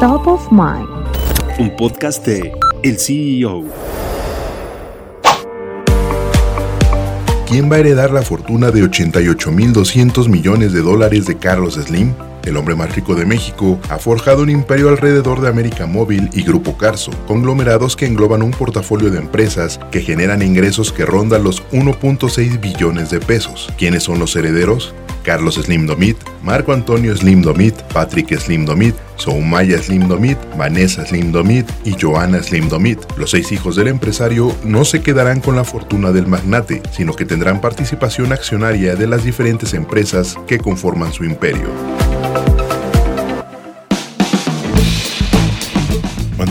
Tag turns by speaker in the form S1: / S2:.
S1: Top of Mind.
S2: Un podcast de El CEO.
S3: ¿Quién va a heredar la fortuna de 88.200 millones de dólares de Carlos Slim? El hombre más rico de México ha forjado un imperio alrededor de América Móvil y Grupo Carso, conglomerados que engloban un portafolio de empresas que generan ingresos que rondan los 1.6 billones de pesos. ¿Quiénes son los herederos? Carlos Slim Domit, Marco Antonio Slim Domit, Patrick Slim Domit, Soumaya Slim Domit, Vanessa Slim Domit y Joana Slim Domit. Los seis hijos del empresario no se quedarán con la fortuna del magnate, sino que tendrán participación accionaria de las diferentes empresas que conforman su imperio.